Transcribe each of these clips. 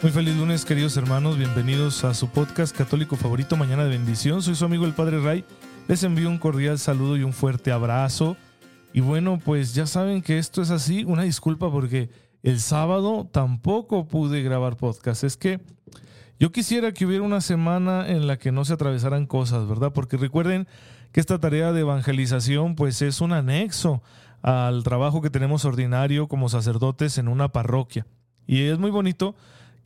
Muy feliz lunes, queridos hermanos. Bienvenidos a su podcast católico favorito, Mañana de Bendición. Soy su amigo el Padre Ray. Les envío un cordial saludo y un fuerte abrazo. Y bueno, pues ya saben que esto es así. Una disculpa porque el sábado tampoco pude grabar podcast. Es que yo quisiera que hubiera una semana en la que no se atravesaran cosas, ¿verdad? Porque recuerden que esta tarea de evangelización pues es un anexo al trabajo que tenemos ordinario como sacerdotes en una parroquia. Y es muy bonito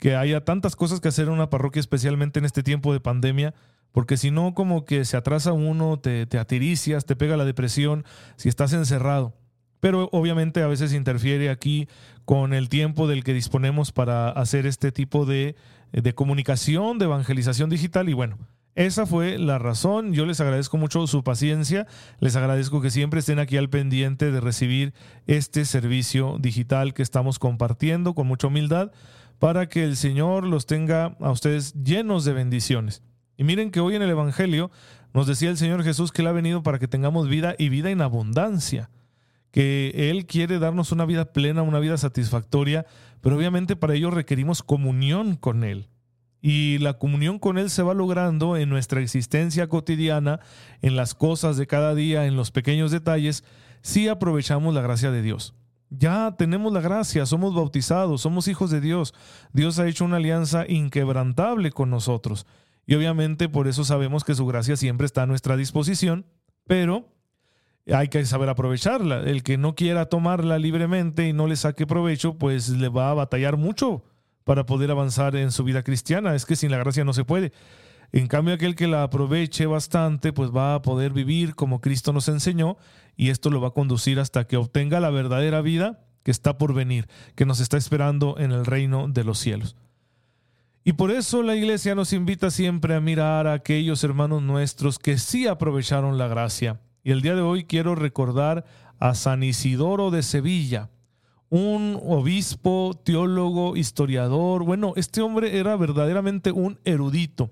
que haya tantas cosas que hacer en una parroquia, especialmente en este tiempo de pandemia, porque si no, como que se atrasa uno, te, te atiricias, te pega la depresión si estás encerrado. Pero obviamente a veces interfiere aquí con el tiempo del que disponemos para hacer este tipo de, de comunicación, de evangelización digital. Y bueno, esa fue la razón. Yo les agradezco mucho su paciencia. Les agradezco que siempre estén aquí al pendiente de recibir este servicio digital que estamos compartiendo con mucha humildad para que el Señor los tenga a ustedes llenos de bendiciones. Y miren que hoy en el Evangelio nos decía el Señor Jesús que Él ha venido para que tengamos vida y vida en abundancia, que Él quiere darnos una vida plena, una vida satisfactoria, pero obviamente para ello requerimos comunión con Él. Y la comunión con Él se va logrando en nuestra existencia cotidiana, en las cosas de cada día, en los pequeños detalles, si aprovechamos la gracia de Dios. Ya tenemos la gracia, somos bautizados, somos hijos de Dios. Dios ha hecho una alianza inquebrantable con nosotros. Y obviamente por eso sabemos que su gracia siempre está a nuestra disposición, pero hay que saber aprovecharla. El que no quiera tomarla libremente y no le saque provecho, pues le va a batallar mucho para poder avanzar en su vida cristiana. Es que sin la gracia no se puede. En cambio, aquel que la aproveche bastante, pues va a poder vivir como Cristo nos enseñó y esto lo va a conducir hasta que obtenga la verdadera vida que está por venir, que nos está esperando en el reino de los cielos. Y por eso la iglesia nos invita siempre a mirar a aquellos hermanos nuestros que sí aprovecharon la gracia. Y el día de hoy quiero recordar a San Isidoro de Sevilla, un obispo, teólogo, historiador. Bueno, este hombre era verdaderamente un erudito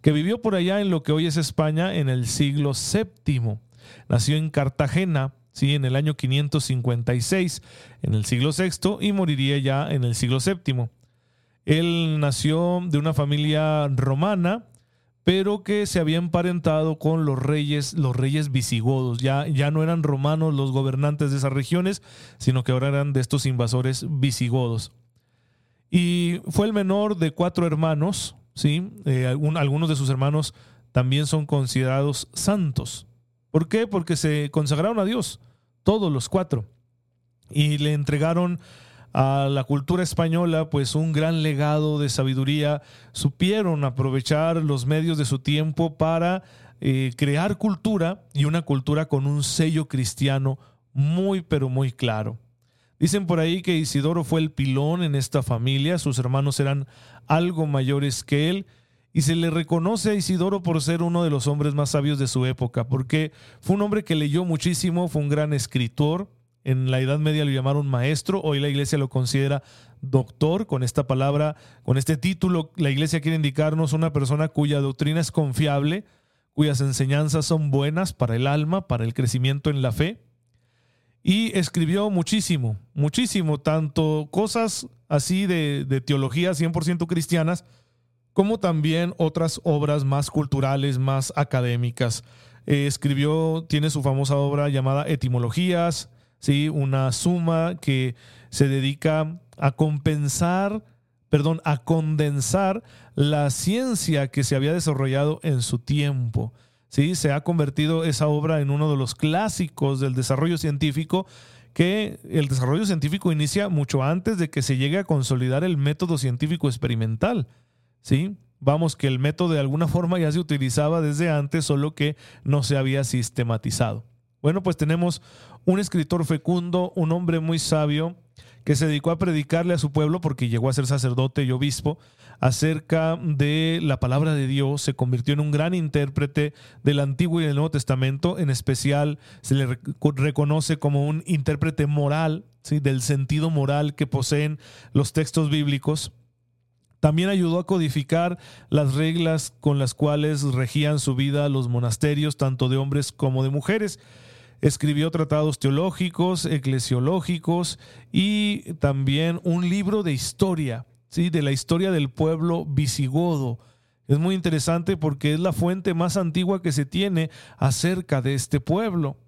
que vivió por allá en lo que hoy es España en el siglo VII. Nació en Cartagena, ¿sí? en el año 556, en el siglo VI, y moriría ya en el siglo VII. Él nació de una familia romana, pero que se había emparentado con los reyes, los reyes visigodos. Ya, ya no eran romanos los gobernantes de esas regiones, sino que ahora eran de estos invasores visigodos. Y fue el menor de cuatro hermanos, ¿sí? Eh, algunos de sus hermanos también son considerados santos. ¿Por qué? Porque se consagraron a Dios, todos los cuatro, y le entregaron a la cultura española pues un gran legado de sabiduría, supieron aprovechar los medios de su tiempo para eh, crear cultura y una cultura con un sello cristiano muy pero muy claro. Dicen por ahí que Isidoro fue el pilón en esta familia, sus hermanos eran algo mayores que él, y se le reconoce a Isidoro por ser uno de los hombres más sabios de su época, porque fue un hombre que leyó muchísimo, fue un gran escritor, en la Edad Media lo llamaron maestro, hoy la iglesia lo considera doctor, con esta palabra, con este título, la iglesia quiere indicarnos una persona cuya doctrina es confiable, cuyas enseñanzas son buenas para el alma, para el crecimiento en la fe y escribió muchísimo, muchísimo, tanto cosas así de, teología 100% cristianas, como también otras obras más culturales, más académicas. Eh, escribió, tiene su famosa obra llamada Etimologías, ¿sí? una suma que se dedica a compensar, perdón, a condensar la ciencia que se había desarrollado en su tiempo. ¿Sí? Se ha convertido esa obra en uno de los clásicos del desarrollo científico que el desarrollo científico inicia mucho antes de que se llegue a consolidar el método científico experimental. ¿sí? Vamos, que el método de alguna forma ya se utilizaba desde antes, solo que no se había sistematizado. Bueno, pues tenemos un escritor fecundo, un hombre muy sabio, que se dedicó a predicarle a su pueblo, porque llegó a ser sacerdote y obispo, acerca de la palabra de Dios, se convirtió en un gran intérprete del Antiguo y del Nuevo Testamento, en especial se le reconoce como un intérprete moral, ¿sí? del sentido moral que poseen los textos bíblicos. También ayudó a codificar las reglas con las cuales regían su vida los monasterios, tanto de hombres como de mujeres. Escribió tratados teológicos, eclesiológicos y también un libro de historia, ¿sí? de la historia del pueblo visigodo. Es muy interesante porque es la fuente más antigua que se tiene acerca de este pueblo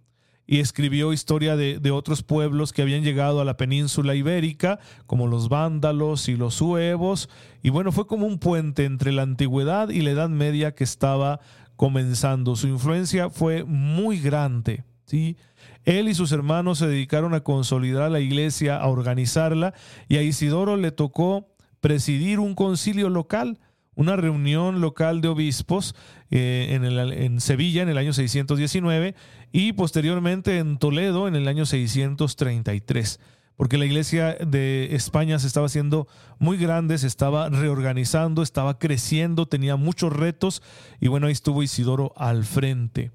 y escribió historia de, otros pueblos que habían llegado a la península ibérica, como los vándalos y los suevos, y bueno, fue como un puente entre la antigüedad y la Edad Media que estaba comenzando. Su influencia fue muy grande. ¿sí? Él y sus hermanos se dedicaron a consolidar la iglesia, a organizarla, y a Isidoro le tocó presidir un concilio local una reunión local de obispos eh, en, en, Sevilla en el año 619 y posteriormente en Toledo en el año 633, porque la iglesia de España se estaba haciendo muy grande, se estaba reorganizando, estaba creciendo, tenía muchos retos y bueno, ahí estuvo Isidoro al frente.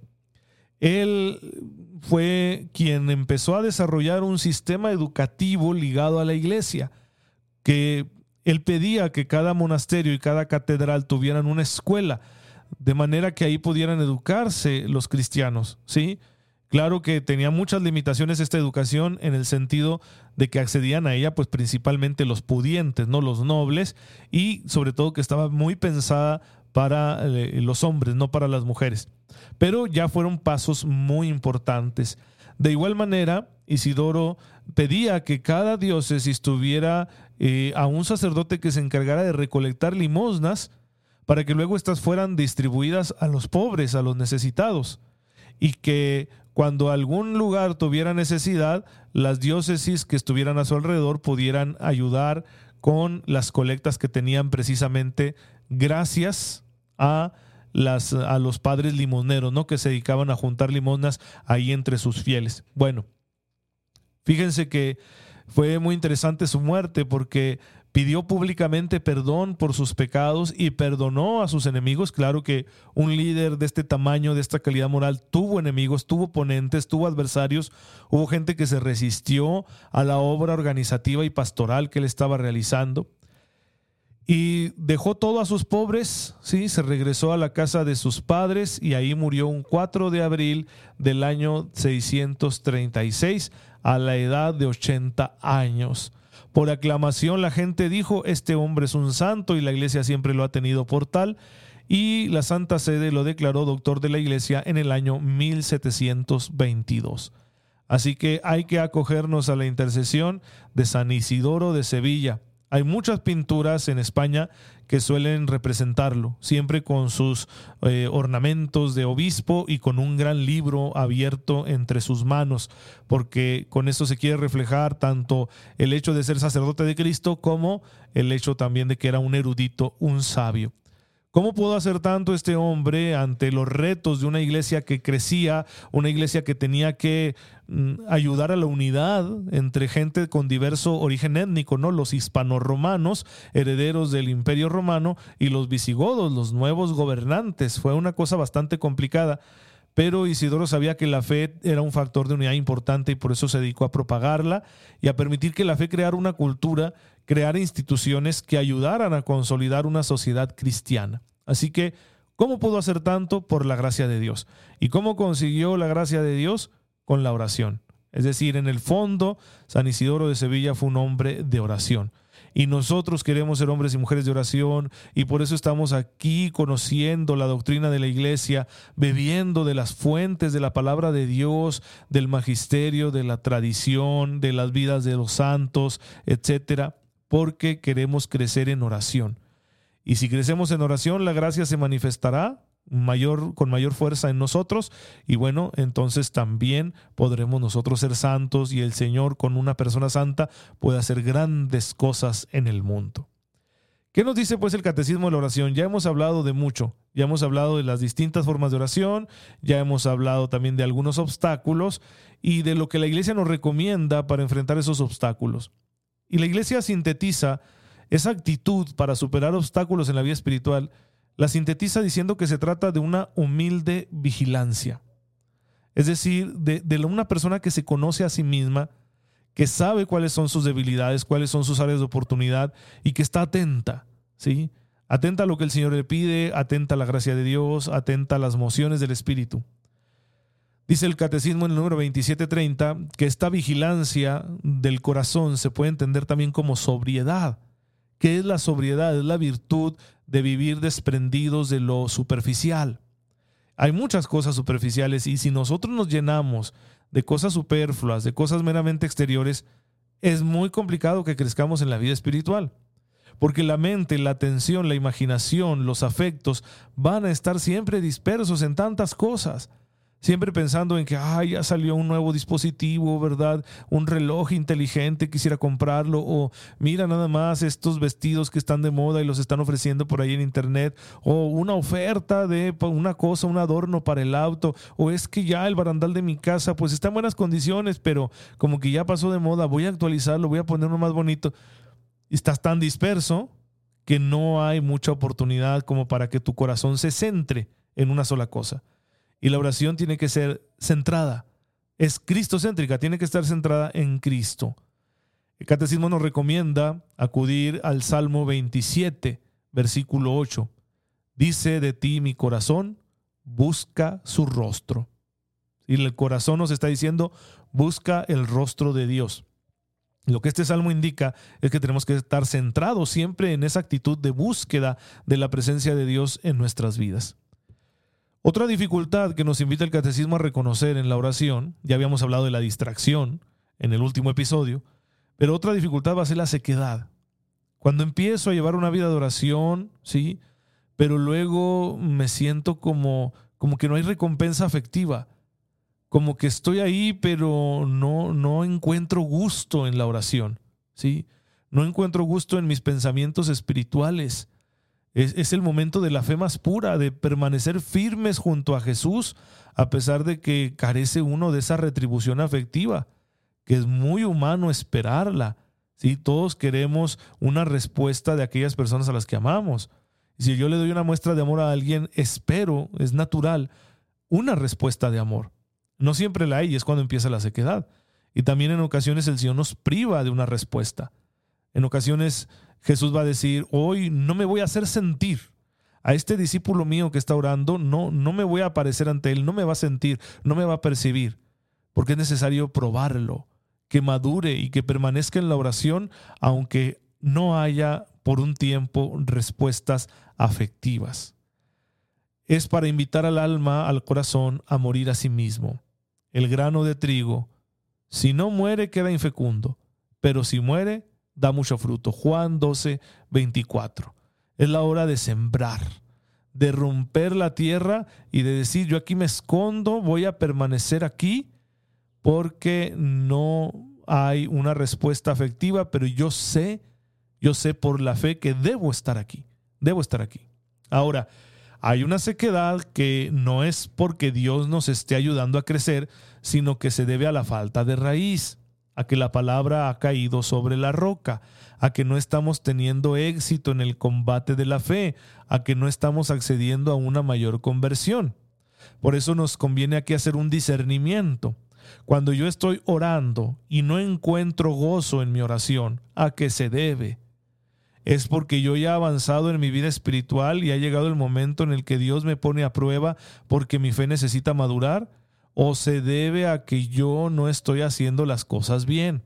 Él fue quien empezó a desarrollar un sistema educativo ligado a la iglesia, que él pedía que cada monasterio y cada catedral tuvieran una escuela, de manera que ahí pudieran educarse los cristianos, ¿sí? Claro que tenía muchas limitaciones esta educación en el sentido de que accedían a ella pues principalmente los pudientes, no los nobles y sobre todo que estaba muy pensada para eh, los hombres, no para las mujeres. Pero ya fueron pasos muy importantes. De igual manera, Isidoro pedía que cada diócesis tuviera eh, a un sacerdote que se encargara de recolectar limosnas para que luego éstas fueran distribuidas a los pobres, a los necesitados, y que cuando algún lugar tuviera necesidad, las diócesis que estuvieran a su alrededor pudieran ayudar con las colectas que tenían precisamente gracias a las, a los padres limoneros, ¿no? Que se dedicaban a juntar limosnas ahí entre sus fieles. Bueno, fíjense que fue muy interesante su muerte porque pidió públicamente perdón por sus pecados y perdonó a sus enemigos. Claro que un líder de este tamaño, de esta calidad moral, tuvo enemigos, tuvo oponentes, tuvo adversarios, hubo gente que se resistió a la obra organizativa y pastoral que él estaba realizando. Y dejó todo a sus pobres, sí, se regresó a la casa de sus padres y ahí murió un 4 de abril del año 636 a la edad de 80 años. Por aclamación la gente dijo, este hombre es un santo y la iglesia siempre lo ha tenido por tal, y la Santa Sede lo declaró doctor de la iglesia en el año 1722. Así que hay que acogernos a la intercesión de San Isidoro de Sevilla hay muchas pinturas en España que suelen representarlo, siempre con sus eh, ornamentos de obispo y con un gran libro abierto entre sus manos, porque con esto se quiere reflejar tanto el hecho de ser sacerdote de Cristo como el hecho también de que era un erudito, un sabio. ¿Cómo pudo hacer tanto este hombre ante los retos de una iglesia que crecía, una iglesia que tenía que mm, ayudar a la unidad entre gente con diverso origen étnico, ¿no? Los hispanorromanos, herederos del Imperio Romano, y los visigodos, los nuevos gobernantes. Fue una cosa bastante complicada. Pero Isidoro sabía que la fe era un factor de unidad importante y por eso se dedicó a propagarla y a permitir que la fe creara una cultura crear instituciones que ayudaran a consolidar una sociedad cristiana. Así que, ¿cómo pudo hacer tanto? Por la gracia de Dios. ¿Y cómo consiguió la gracia de Dios? Con la oración. Es decir, en el fondo, San Isidoro de Sevilla fue un hombre de oración. Y nosotros queremos ser hombres y mujeres de oración y por eso estamos aquí conociendo la doctrina de la iglesia, bebiendo de las fuentes de la palabra de Dios, del magisterio, de la tradición, de las vidas de los santos, etcétera porque queremos crecer en oración. Y si crecemos en oración, la gracia se manifestará mayor, con mayor fuerza en nosotros y bueno, entonces también podremos nosotros ser santos y el Señor con una persona santa puede hacer grandes cosas en el mundo. ¿Qué nos dice pues el catecismo de la oración? Ya hemos hablado de mucho, ya hemos hablado de las distintas formas de oración, ya hemos hablado también de algunos obstáculos y de lo que la iglesia nos recomienda para enfrentar esos obstáculos. Y la iglesia sintetiza esa actitud para superar obstáculos en la vida espiritual, la sintetiza diciendo que se trata de una humilde vigilancia. Es decir, de, una persona que se conoce a sí misma, que sabe cuáles son sus debilidades, cuáles son sus áreas de oportunidad y que está atenta, ¿sí? Atenta a lo que el Señor le pide, atenta a la gracia de Dios, atenta a las mociones del Espíritu. Dice el Catecismo en el número 2730 que esta vigilancia del corazón se puede entender también como sobriedad. ¿Qué es la sobriedad? Es la virtud de vivir desprendidos de lo superficial. Hay muchas cosas superficiales y si nosotros nos llenamos de cosas superfluas, de cosas meramente exteriores, es muy complicado que crezcamos en la vida espiritual. Porque la mente, la atención, la imaginación, los afectos van a estar siempre dispersos en tantas cosas siempre pensando en que, ay, ya salió un nuevo dispositivo, ¿verdad? Un reloj inteligente, quisiera comprarlo, o mira nada más estos vestidos que están de moda y los están ofreciendo por ahí en internet, o una oferta de una cosa, un adorno para el auto, o es que ya el barandal de mi casa, pues está en buenas condiciones, pero como que ya pasó de moda, voy a actualizarlo, voy a ponerlo más bonito. Y estás tan disperso que no hay mucha oportunidad como para que tu corazón se centre en una sola cosa. Y la oración tiene que ser centrada. Es cristocéntrica, tiene que estar centrada en Cristo. El catecismo nos recomienda acudir al Salmo 27, versículo 8. Dice de ti mi corazón, busca su rostro. Y el corazón nos está diciendo, busca el rostro de Dios. Lo que este salmo indica es que tenemos que estar centrados siempre en esa actitud de búsqueda de la presencia de Dios en nuestras vidas. Otra dificultad que nos invita el catecismo a reconocer en la oración, ya habíamos hablado de la distracción en el último episodio, pero otra dificultad va a ser la sequedad. Cuando empiezo a llevar una vida de oración, sí, pero luego me siento como como que no hay recompensa afectiva, como que estoy ahí pero no no encuentro gusto en la oración, sí? No encuentro gusto en mis pensamientos espirituales. Es, el momento de la fe más pura, de permanecer firmes junto a Jesús, a pesar de que carece uno de esa retribución afectiva, que es muy humano esperarla. ¿sí? Todos queremos una respuesta de aquellas personas a las que amamos. Si yo le doy una muestra de amor a alguien, espero, es natural, una respuesta de amor. No siempre la hay y es cuando empieza la sequedad. Y también en ocasiones el Señor nos priva de una respuesta. En ocasiones Jesús va a decir, hoy no me voy a hacer sentir. A este discípulo mío que está orando, no, no me voy a aparecer ante él, no me va a sentir, no me va a percibir, porque es necesario probarlo, que madure y que permanezca en la oración, aunque no haya por un tiempo respuestas afectivas. Es para invitar al alma, al corazón, a morir a sí mismo. El grano de trigo, si no muere, queda infecundo, pero si muere, da mucho fruto. Juan 12, 24. Es la hora de sembrar, de romper la tierra y de decir, yo aquí me escondo, voy a permanecer aquí porque no hay una respuesta afectiva, pero yo sé, yo sé por la fe que debo estar aquí, debo estar aquí. Ahora, hay una sequedad que no es porque Dios nos esté ayudando a crecer, sino que se debe a la falta de raíz a que la palabra ha caído sobre la roca, a que no estamos teniendo éxito en el combate de la fe, a que no estamos accediendo a una mayor conversión. Por eso nos conviene aquí hacer un discernimiento. Cuando yo estoy orando y no encuentro gozo en mi oración, ¿a qué se debe? Es porque yo ya he avanzado en mi vida espiritual y ha llegado el momento en el que Dios me pone a prueba porque mi fe necesita madurar o se debe a que yo no estoy haciendo las cosas bien.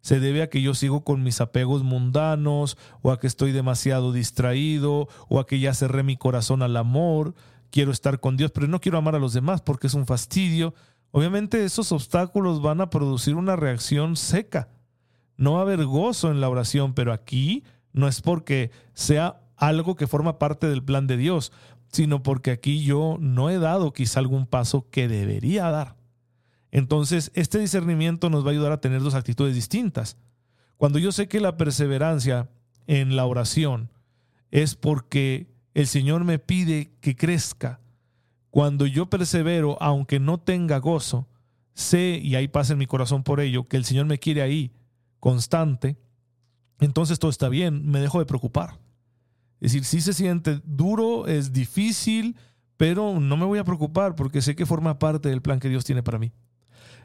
Se debe a que yo sigo con mis apegos mundanos, o a que estoy demasiado distraído, o a que ya cerré mi corazón al amor, quiero estar con Dios, pero no quiero amar a los demás porque es un fastidio. Obviamente esos obstáculos van a producir una reacción seca. No va a haber gozo en la oración, pero aquí no es porque sea algo que forma parte del plan de Dios, sino porque aquí yo no he dado quizá algún paso que debería dar. Entonces, este discernimiento nos va a ayudar a tener dos actitudes distintas. Cuando yo sé que la perseverancia en la oración es porque el Señor me pide que crezca, cuando yo persevero, aunque no tenga gozo, sé, y hay paz en mi corazón por ello, que el Señor me quiere ahí, constante, entonces todo está bien, me dejo de preocupar. Es decir, sí se siente duro, es difícil, pero no me voy a preocupar porque sé que forma parte del plan que Dios tiene para mí.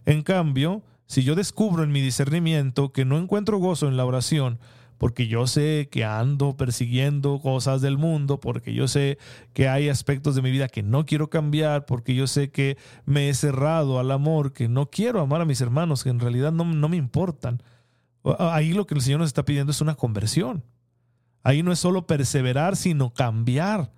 En cambio, si yo descubro en mi discernimiento que no encuentro gozo en la oración, porque yo sé que ando persiguiendo cosas del mundo, porque yo sé que hay aspectos de mi vida que no quiero cambiar, porque yo sé que me he cerrado al amor, que no quiero amar a mis hermanos, que en realidad no, no me importan. Ahí lo que el Señor nos está pidiendo es una conversión. Ahí no es solo perseverar, sino cambiar.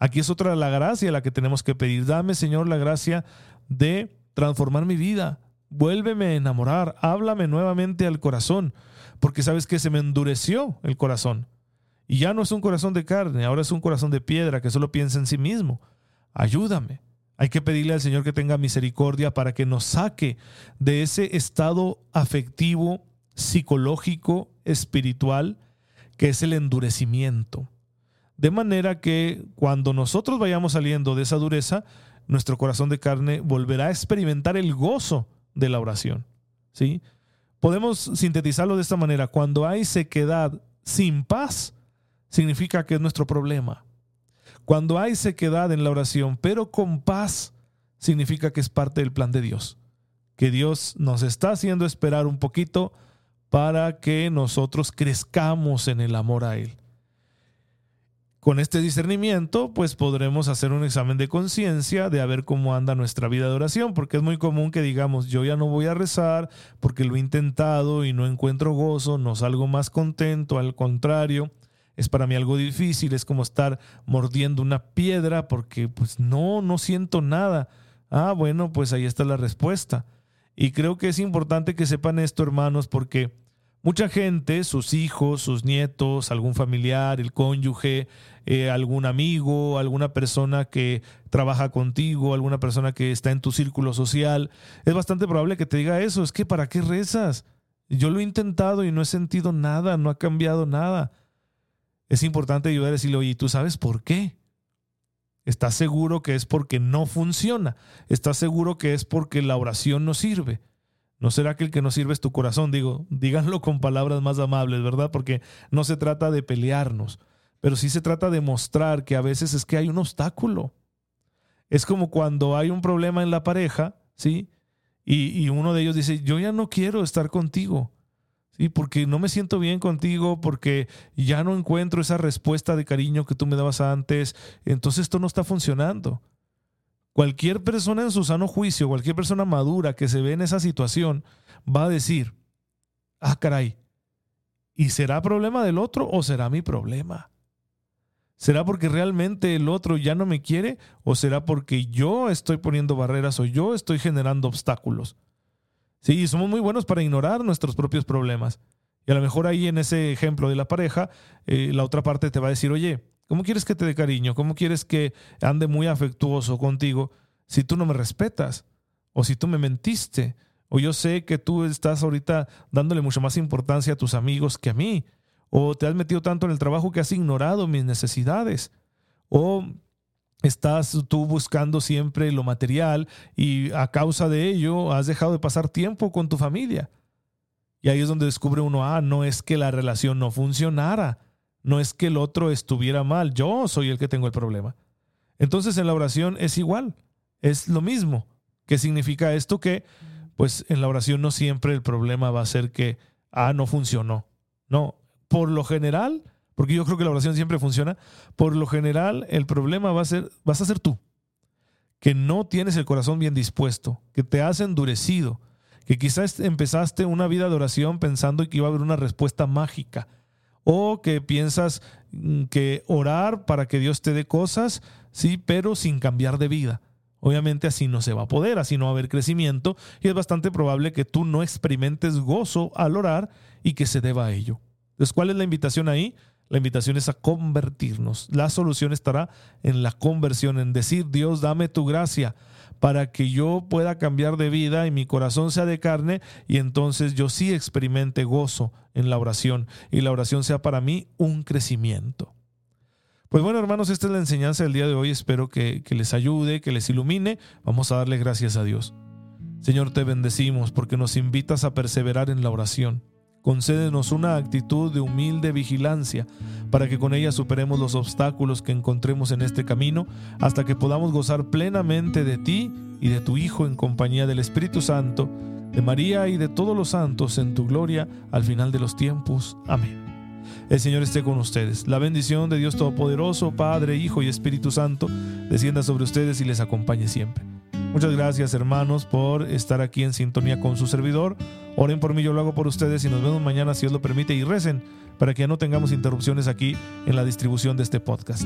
Aquí es otra la gracia la que tenemos que pedir. Dame, Señor, la gracia de transformar mi vida. Vuélveme a enamorar. Háblame nuevamente al corazón porque sabes que se me endureció el corazón. Y ya no es un corazón de carne, ahora es un corazón de piedra que solo piensa en sí mismo. Ayúdame. Hay que pedirle al Señor que tenga misericordia para que nos saque de ese estado afectivo, psicológico, espiritual, que es el endurecimiento. De manera que cuando nosotros vayamos saliendo de esa dureza, nuestro corazón de carne volverá a experimentar el gozo de la oración. ¿Sí? Podemos sintetizarlo de esta manera. Cuando hay sequedad sin paz, significa que es nuestro problema. Cuando hay sequedad en la oración, pero con paz, significa que es parte del plan de Dios. Que Dios nos está haciendo esperar un poquito para que nosotros crezcamos en el amor a Él. Con este discernimiento, pues podremos hacer un examen de conciencia de a ver cómo anda nuestra vida de oración, porque es muy común que digamos, yo ya no voy a rezar porque lo he intentado y no encuentro gozo, no salgo más contento, al contrario, es para mí algo difícil, es como estar mordiendo una piedra porque pues no, no siento nada. Ah, bueno, pues ahí está la respuesta. Y creo que es importante que sepan esto, hermanos, porque Mucha gente, sus hijos, sus nietos, algún familiar, el cónyuge, eh, algún amigo, alguna persona que trabaja contigo, alguna persona que está en tu círculo social, es bastante probable que te diga eso, es que ¿para qué rezas? Yo lo he intentado y no he sentido nada, no ha cambiado nada. Es importante ayudar a decirle, oye, ¿tú sabes por qué? ¿Estás seguro que es porque no funciona? ¿Estás seguro que es porque la oración no sirve? ¿No será que el que no sirve es tu corazón? Digo, díganlo con palabras más amables, ¿verdad? Porque no se trata de pelearnos, pero sí se trata de mostrar que a veces es que hay un obstáculo. Es como cuando hay un problema en la pareja, ¿sí? Y, y uno de ellos dice, yo ya no quiero estar contigo, ¿sí? Porque no me siento bien contigo, porque ya no encuentro esa respuesta de cariño que tú me dabas antes, entonces esto no está funcionando. Cualquier persona en su sano juicio, cualquier persona madura que se ve en esa situación, va a decir, ah, caray, ¿y será problema del otro o será mi problema? ¿Será porque realmente el otro ya no me quiere o será porque yo estoy poniendo barreras o yo estoy generando obstáculos? Sí, somos muy buenos para ignorar nuestros propios problemas. Y a lo mejor ahí en ese ejemplo de la pareja, eh, la otra parte te va a decir, oye, ¿Cómo quieres que te dé cariño? ¿Cómo quieres que ande muy afectuoso contigo si tú no me respetas? O si tú me mentiste. O yo sé que tú estás ahorita dándole mucha más importancia a tus amigos que a mí. O te has metido tanto en el trabajo que has ignorado mis necesidades. O estás tú buscando siempre lo material y a causa de ello has dejado de pasar tiempo con tu familia. Y ahí es donde descubre uno, ah, no es que la relación no funcionara, no es que el otro estuviera mal, yo soy el que tengo el problema. Entonces en la oración es igual, es lo mismo. ¿Qué significa esto? Que pues en la oración no siempre el problema va a ser que, ah, no funcionó. No, por lo general, porque yo creo que la oración siempre funciona, por lo general el problema va a ser, vas a ser tú, que no tienes el corazón bien dispuesto, que te has endurecido, que quizás empezaste una vida de oración pensando que iba a haber una respuesta mágica o que piensas mm, que orar para que Dios te dé cosas, sí, pero sin cambiar de vida. Obviamente así no se va a poder, así no va a haber crecimiento y es bastante probable que tú no experimentes gozo al orar y que se deba a ello. Entonces, ¿cuál es la invitación ahí? La invitación es a convertirnos. La solución estará en la conversión, en decir, Dios, dame tu gracia para que yo pueda cambiar de vida y mi corazón sea de carne y entonces yo sí experimente gozo en la oración y la oración sea para mí un crecimiento. Pues bueno, hermanos, esta es la enseñanza del día de hoy. Espero que, que les ayude, que les ilumine. Vamos a darle gracias a Dios. Señor, te bendecimos porque nos invitas a perseverar en la oración concédenos una actitud de humilde vigilancia para que con ella superemos los obstáculos que encontremos en este camino hasta que podamos gozar plenamente de ti y de tu Hijo en compañía del Espíritu Santo, de María y de todos los santos en tu gloria al final de los tiempos. Amén. El Señor esté con ustedes. La bendición de Dios Todopoderoso, Padre, Hijo y Espíritu Santo, descienda sobre ustedes y les acompañe siempre. Muchas gracias hermanos por estar aquí en sintonía con su servidor. Oren por mí, yo lo hago por ustedes y nos vemos mañana si Dios lo permite y recen para que no tengamos interrupciones aquí en la distribución de este podcast.